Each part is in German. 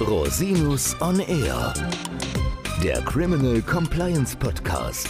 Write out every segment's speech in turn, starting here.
Rosinus on Air, der Criminal Compliance Podcast.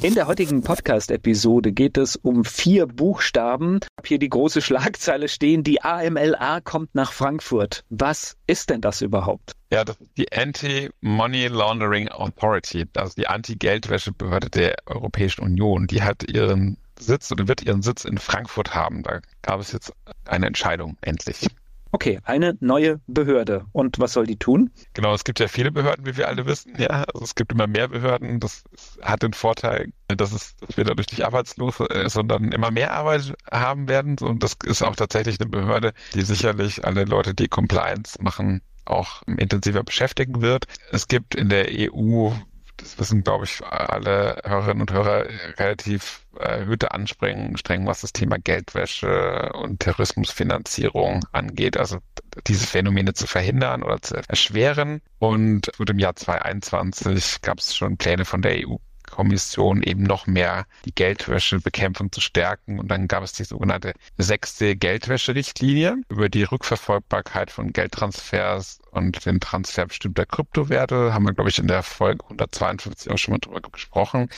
In der heutigen Podcast-Episode geht es um vier Buchstaben. Ich habe hier die große Schlagzeile stehen, die AMLA kommt nach Frankfurt. Was ist denn das überhaupt? Ja, das ist die Anti-Money Laundering Authority, also die Anti-Geldwäschebehörde der Europäischen Union. Die hat ihren Sitz oder wird ihren Sitz in Frankfurt haben. Da gab es jetzt eine Entscheidung endlich. Okay, eine neue Behörde. Und was soll die tun? Genau, es gibt ja viele Behörden, wie wir alle wissen. Ja, also es gibt immer mehr Behörden. Das hat den Vorteil, dass, es, dass wir dadurch nicht arbeitslos, äh, sondern immer mehr Arbeit haben werden. Und das ist auch tatsächlich eine Behörde, die sicherlich alle Leute, die Compliance machen, auch intensiver beschäftigen wird. Es gibt in der EU das wissen, glaube ich, alle Hörerinnen und Hörer relativ erhöhte Anstrengungen, was das Thema Geldwäsche und Terrorismusfinanzierung angeht. Also diese Phänomene zu verhindern oder zu erschweren. Und im Jahr 2021 gab es schon Pläne von der EU Kommission eben noch mehr die Geldwäschebekämpfung zu stärken. Und dann gab es die sogenannte sechste Geldwäscherichtlinie über die Rückverfolgbarkeit von Geldtransfers und den Transfer bestimmter Kryptowerte. Haben wir, glaube ich, in der Folge 152 auch schon mal drüber gesprochen.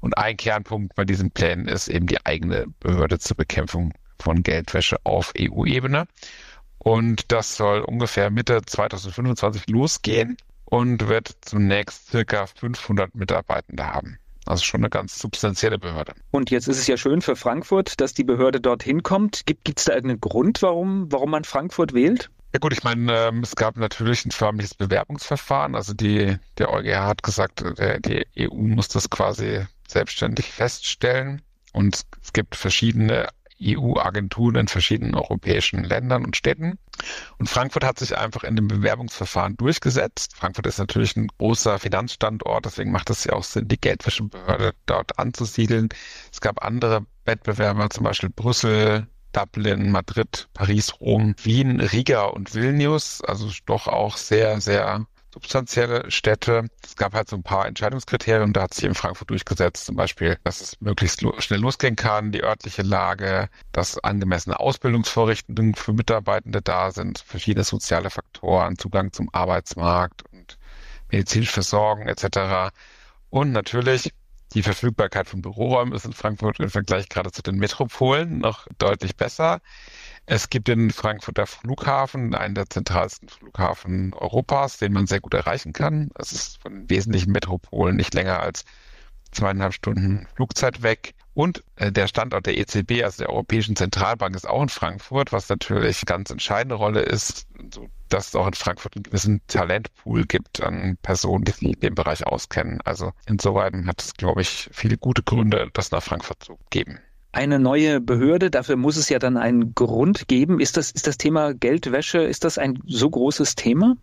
Und ein Kernpunkt bei diesen Plänen ist eben die eigene Behörde zur Bekämpfung von Geldwäsche auf EU-Ebene. Und das soll ungefähr Mitte 2025 losgehen und wird zunächst circa 500 Mitarbeitende haben. Also schon eine ganz substanzielle Behörde. Und jetzt ist es ja schön für Frankfurt, dass die Behörde dorthin kommt. Gibt es da irgendeinen Grund, warum, warum man Frankfurt wählt? Ja gut, ich meine, ähm, es gab natürlich ein förmliches Bewerbungsverfahren. Also die, der EuGH hat gesagt, der, die EU muss das quasi selbstständig feststellen. Und es gibt verschiedene EU-Agenturen in verschiedenen europäischen Ländern und Städten. Und Frankfurt hat sich einfach in dem Bewerbungsverfahren durchgesetzt. Frankfurt ist natürlich ein großer Finanzstandort, deswegen macht es ja auch Sinn, die Geldwäschebehörde dort anzusiedeln. Es gab andere Wettbewerber, zum Beispiel Brüssel, Dublin, Madrid, Paris, Rom, Wien, Riga und Vilnius. Also doch auch sehr, sehr substanzielle Städte. Es gab halt so ein paar Entscheidungskriterien, da hat sich in Frankfurt durchgesetzt, zum Beispiel, dass es möglichst lo schnell losgehen kann, die örtliche Lage, dass angemessene Ausbildungsvorrichtungen für Mitarbeitende da sind, verschiedene soziale Faktoren, Zugang zum Arbeitsmarkt und medizinische Versorgung etc. Und natürlich die Verfügbarkeit von Büroräumen ist in Frankfurt im Vergleich gerade zu den Metropolen noch deutlich besser. Es gibt den Frankfurter Flughafen, einen der zentralsten Flughafen Europas, den man sehr gut erreichen kann. Es ist von wesentlichen Metropolen nicht länger als zweieinhalb Stunden Flugzeit weg. Und äh, der Standort der EZB, also der Europäischen Zentralbank, ist auch in Frankfurt, was natürlich eine ganz entscheidende Rolle ist, so dass es auch in Frankfurt einen gewissen Talentpool gibt an Personen, die sich in dem Bereich auskennen. Also insoweit hat es, glaube ich, viele gute Gründe, das nach Frankfurt zu geben eine neue Behörde. Dafür muss es ja dann einen Grund geben. Ist das, ist das Thema Geldwäsche, ist das ein so großes Thema?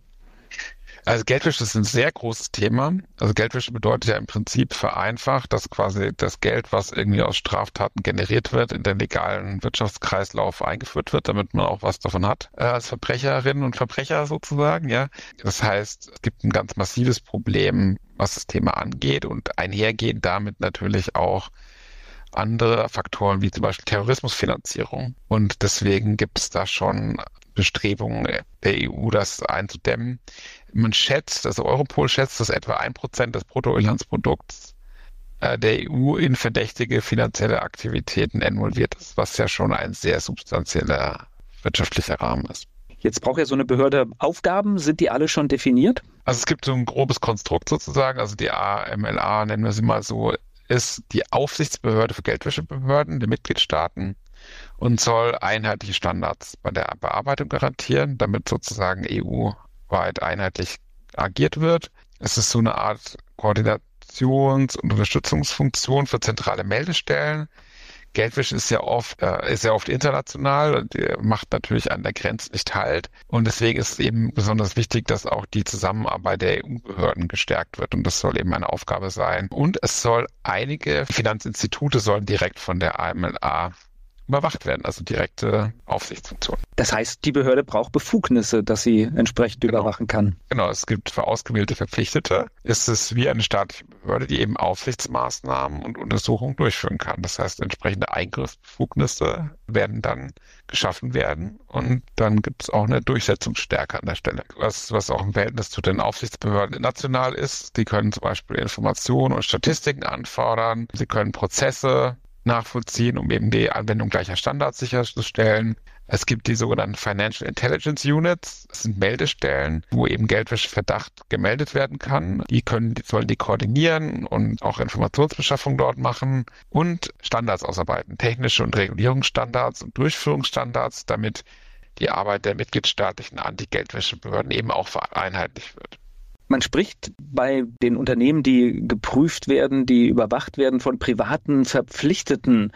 Also Geldwäsche ist ein sehr großes Thema. Also Geldwäsche bedeutet ja im Prinzip vereinfacht, dass quasi das Geld, was irgendwie aus Straftaten generiert wird, in den legalen Wirtschaftskreislauf eingeführt wird, damit man auch was davon hat äh, als Verbrecherinnen und Verbrecher sozusagen. Ja, das heißt, es gibt ein ganz massives Problem, was das Thema angeht und einhergehend damit natürlich auch andere Faktoren wie zum Beispiel Terrorismusfinanzierung. Und deswegen gibt es da schon Bestrebungen der EU, das einzudämmen. Man schätzt, also Europol schätzt, dass etwa ein Prozent des Bruttoinlandsprodukts äh, der EU in verdächtige finanzielle Aktivitäten involviert ist, was ja schon ein sehr substanzieller wirtschaftlicher Rahmen ist. Jetzt braucht ja so eine Behörde Aufgaben. Sind die alle schon definiert? Also es gibt so ein grobes Konstrukt sozusagen. Also die AMLA nennen wir sie mal so, ist die Aufsichtsbehörde für Geldwäschebehörden der Mitgliedstaaten und soll einheitliche Standards bei der Bearbeitung garantieren, damit sozusagen EU-weit einheitlich agiert wird. Es ist so eine Art Koordinations- und Unterstützungsfunktion für zentrale Meldestellen, Geldwäsche ist ja oft, äh, ist ja oft international und macht natürlich an der Grenze nicht halt. Und deswegen ist es eben besonders wichtig, dass auch die Zusammenarbeit der EU-Behörden gestärkt wird. Und das soll eben eine Aufgabe sein. Und es soll einige Finanzinstitute sollen direkt von der AMLA überwacht werden, also direkte Aufsichtsfunktion. Das heißt, die Behörde braucht Befugnisse, dass sie entsprechend genau. überwachen kann. Genau, es gibt für ausgewählte Verpflichtete, ist es wie eine staatliche Behörde, die eben Aufsichtsmaßnahmen und Untersuchungen durchführen kann. Das heißt, entsprechende Eingriffsbefugnisse werden dann geschaffen werden und dann gibt es auch eine Durchsetzungsstärke an der Stelle. Was, was auch im Verhältnis zu den Aufsichtsbehörden national ist, die können zum Beispiel Informationen und Statistiken anfordern, sie können Prozesse nachvollziehen, um eben die Anwendung gleicher Standards sicherzustellen. Es gibt die sogenannten Financial Intelligence Units. Das sind Meldestellen, wo eben Geldwäscheverdacht gemeldet werden kann. Die können, sollen die koordinieren und auch Informationsbeschaffung dort machen und Standards ausarbeiten. Technische und Regulierungsstandards und Durchführungsstandards, damit die Arbeit der mitgliedstaatlichen Anti-Geldwäschebehörden eben auch vereinheitlicht wird. Man spricht bei den Unternehmen, die geprüft werden, die überwacht werden, von privaten Verpflichteten.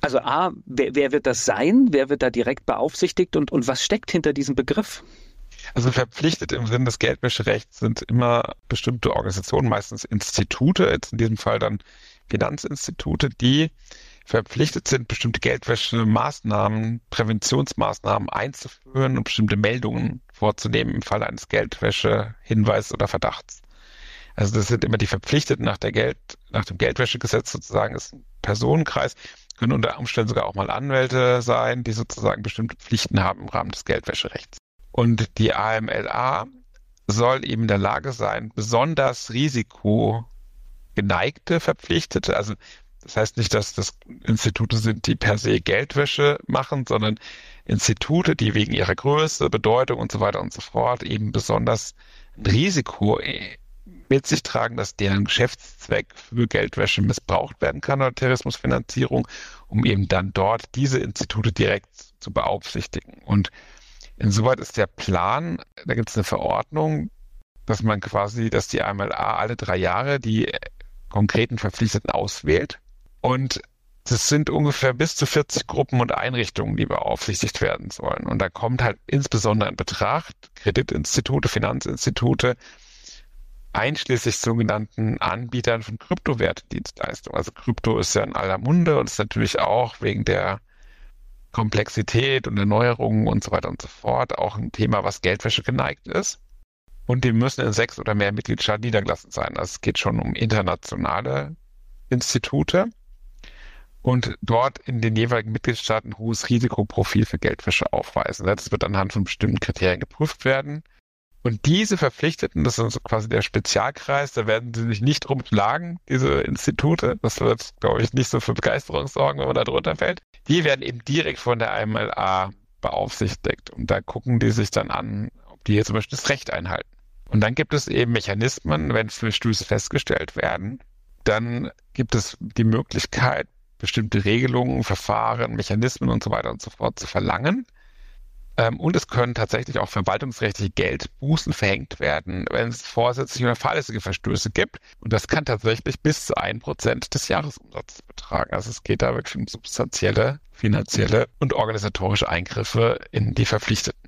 Also A, wer, wer wird das sein? Wer wird da direkt beaufsichtigt und, und was steckt hinter diesem Begriff? Also verpflichtet im Sinne des Geldwäscherechts sind immer bestimmte Organisationen, meistens Institute, jetzt in diesem Fall dann Finanzinstitute, die verpflichtet sind, bestimmte Geldwäschemaßnahmen, Präventionsmaßnahmen einzuführen und bestimmte Meldungen vorzunehmen im Falle eines Geldwäsche-Hinweises oder Verdachts. Also das sind immer die Verpflichteten nach der Geld, nach dem Geldwäschegesetz sozusagen, ist ein Personenkreis, können unter Umständen sogar auch mal Anwälte sein, die sozusagen bestimmte Pflichten haben im Rahmen des Geldwäscherechts. Und die AMLA soll eben in der Lage sein, besonders risikogeneigte Verpflichtete, also das heißt nicht, dass das Institute sind, die per se Geldwäsche machen, sondern Institute, die wegen ihrer Größe, Bedeutung und so weiter und so fort eben besonders ein Risiko äh, mit sich tragen, dass deren Geschäftszweck für Geldwäsche missbraucht werden kann oder Terrorismusfinanzierung, um eben dann dort diese Institute direkt zu beaufsichtigen. Und insoweit ist der Plan, da gibt es eine Verordnung, dass man quasi, dass die AMLA alle drei Jahre die konkreten Verpflichteten auswählt und das sind ungefähr bis zu 40 Gruppen und Einrichtungen, die beaufsichtigt werden sollen. Und da kommt halt insbesondere in Betracht Kreditinstitute, Finanzinstitute, einschließlich sogenannten Anbietern von Kryptowertedienstleistungen. Also Krypto ist ja in aller Munde und ist natürlich auch wegen der Komplexität und Erneuerungen und so weiter und so fort auch ein Thema, was Geldwäsche geneigt ist. Und die müssen in sechs oder mehr Mitgliedstaaten niedergelassen sein. Also es geht schon um internationale Institute und dort in den jeweiligen Mitgliedstaaten ein hohes Risikoprofil für Geldwäsche aufweisen. Das wird anhand von bestimmten Kriterien geprüft werden. Und diese Verpflichteten, das ist quasi der Spezialkreis, da werden sie sich nicht drum schlagen, diese Institute. Das wird, glaube ich, nicht so für Begeisterung sorgen, wenn man da drunter fällt. Die werden eben direkt von der IMLA beaufsichtigt. Und da gucken die sich dann an, ob die hier zum Beispiel das Recht einhalten. Und dann gibt es eben Mechanismen, wenn Verstöße festgestellt werden, dann gibt es die Möglichkeit, bestimmte Regelungen, Verfahren, Mechanismen und so weiter und so fort zu verlangen. Ähm, und es können tatsächlich auch verwaltungsrechtliche Geldbußen verhängt werden, wenn es vorsätzliche oder fahrlässige Verstöße gibt. Und das kann tatsächlich bis zu ein Prozent des Jahresumsatzes betragen. Also es geht da wirklich um substanzielle finanzielle und organisatorische Eingriffe in die Verpflichteten.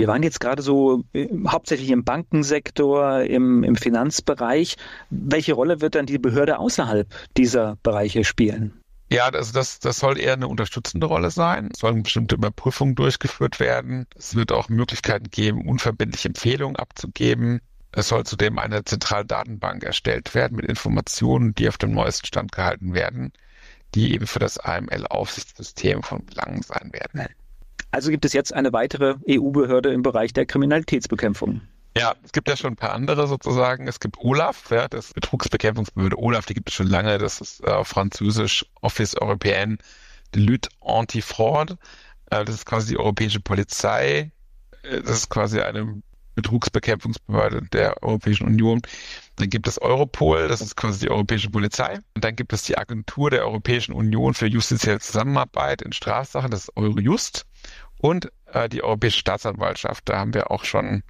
Wir waren jetzt gerade so äh, hauptsächlich im Bankensektor, im, im Finanzbereich. Welche Rolle wird dann die Behörde außerhalb dieser Bereiche spielen? Ja, also das, das soll eher eine unterstützende Rolle sein. Es sollen bestimmte Überprüfungen durchgeführt werden. Es wird auch Möglichkeiten geben, unverbindliche Empfehlungen abzugeben. Es soll zudem eine zentrale Datenbank erstellt werden mit Informationen, die auf dem neuesten Stand gehalten werden, die eben für das AML-Aufsichtssystem von Belang sein werden. Also gibt es jetzt eine weitere EU-Behörde im Bereich der Kriminalitätsbekämpfung. Ja, es gibt ja schon ein paar andere sozusagen. Es gibt OLAF, ja, das Betrugsbekämpfungsbehörde OLAF, die gibt es schon lange. Das ist äh, französisch Office Européen de Lutte Anti-Fraud. Äh, das ist quasi die europäische Polizei. Äh, das ist quasi eine Betrugsbekämpfungsbehörde der Europäischen Union. Dann gibt es Europol, das ist quasi die europäische Polizei. Und dann gibt es die Agentur der Europäischen Union für justizielle Zusammenarbeit in Strafsachen, das ist Eurojust. Und äh, die Europäische Staatsanwaltschaft, da haben wir auch schon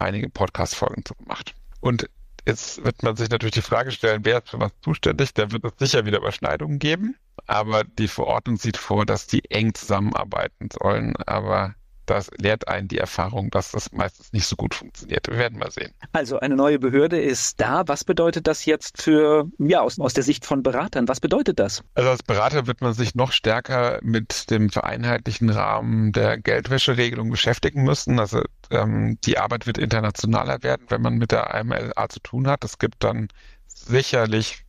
einige Podcast-Folgen zu gemacht. Und jetzt wird man sich natürlich die Frage stellen, wer ist für was zuständig? Da wird es sicher wieder Überschneidungen geben. Aber die Verordnung sieht vor, dass die eng zusammenarbeiten sollen. Aber das lehrt einen die Erfahrung, dass das meistens nicht so gut funktioniert. Wir werden mal sehen. Also eine neue Behörde ist da. Was bedeutet das jetzt für, ja, aus, aus der Sicht von Beratern? Was bedeutet das? Also als Berater wird man sich noch stärker mit dem vereinheitlichen Rahmen der Geldwäscheregelung beschäftigen müssen. Also ähm, die Arbeit wird internationaler werden, wenn man mit der AMLA zu tun hat. Es gibt dann sicherlich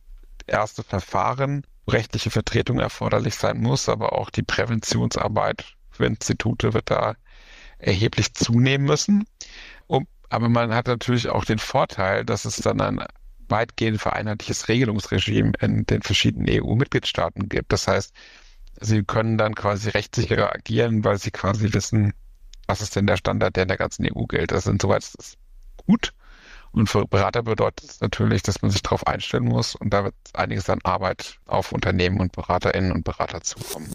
erste Verfahren, rechtliche Vertretung erforderlich sein muss, aber auch die Präventionsarbeit für Institute wird da erheblich zunehmen müssen. Um, aber man hat natürlich auch den Vorteil, dass es dann ein weitgehend vereinheitliches Regelungsregime in den verschiedenen EU-Mitgliedstaaten gibt. Das heißt, sie können dann quasi rechtssicherer agieren, weil sie quasi wissen, was ist denn der Standard, der in der ganzen EU gilt. Also insoweit ist es gut. Und für Berater bedeutet es natürlich, dass man sich darauf einstellen muss und da wird einiges an Arbeit auf Unternehmen und Beraterinnen und Berater zukommen.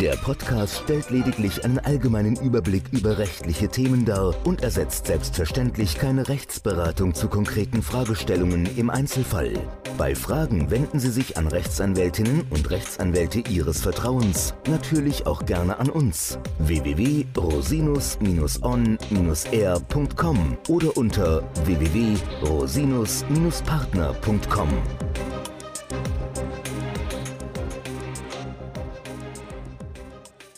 Der Podcast stellt lediglich einen allgemeinen Überblick über rechtliche Themen dar und ersetzt selbstverständlich keine Rechtsberatung zu konkreten Fragestellungen im Einzelfall. Bei Fragen wenden Sie sich an Rechtsanwältinnen und Rechtsanwälte Ihres Vertrauens, natürlich auch gerne an uns. www.rosinus-on-r.com oder unter www.rosinus-partner.com.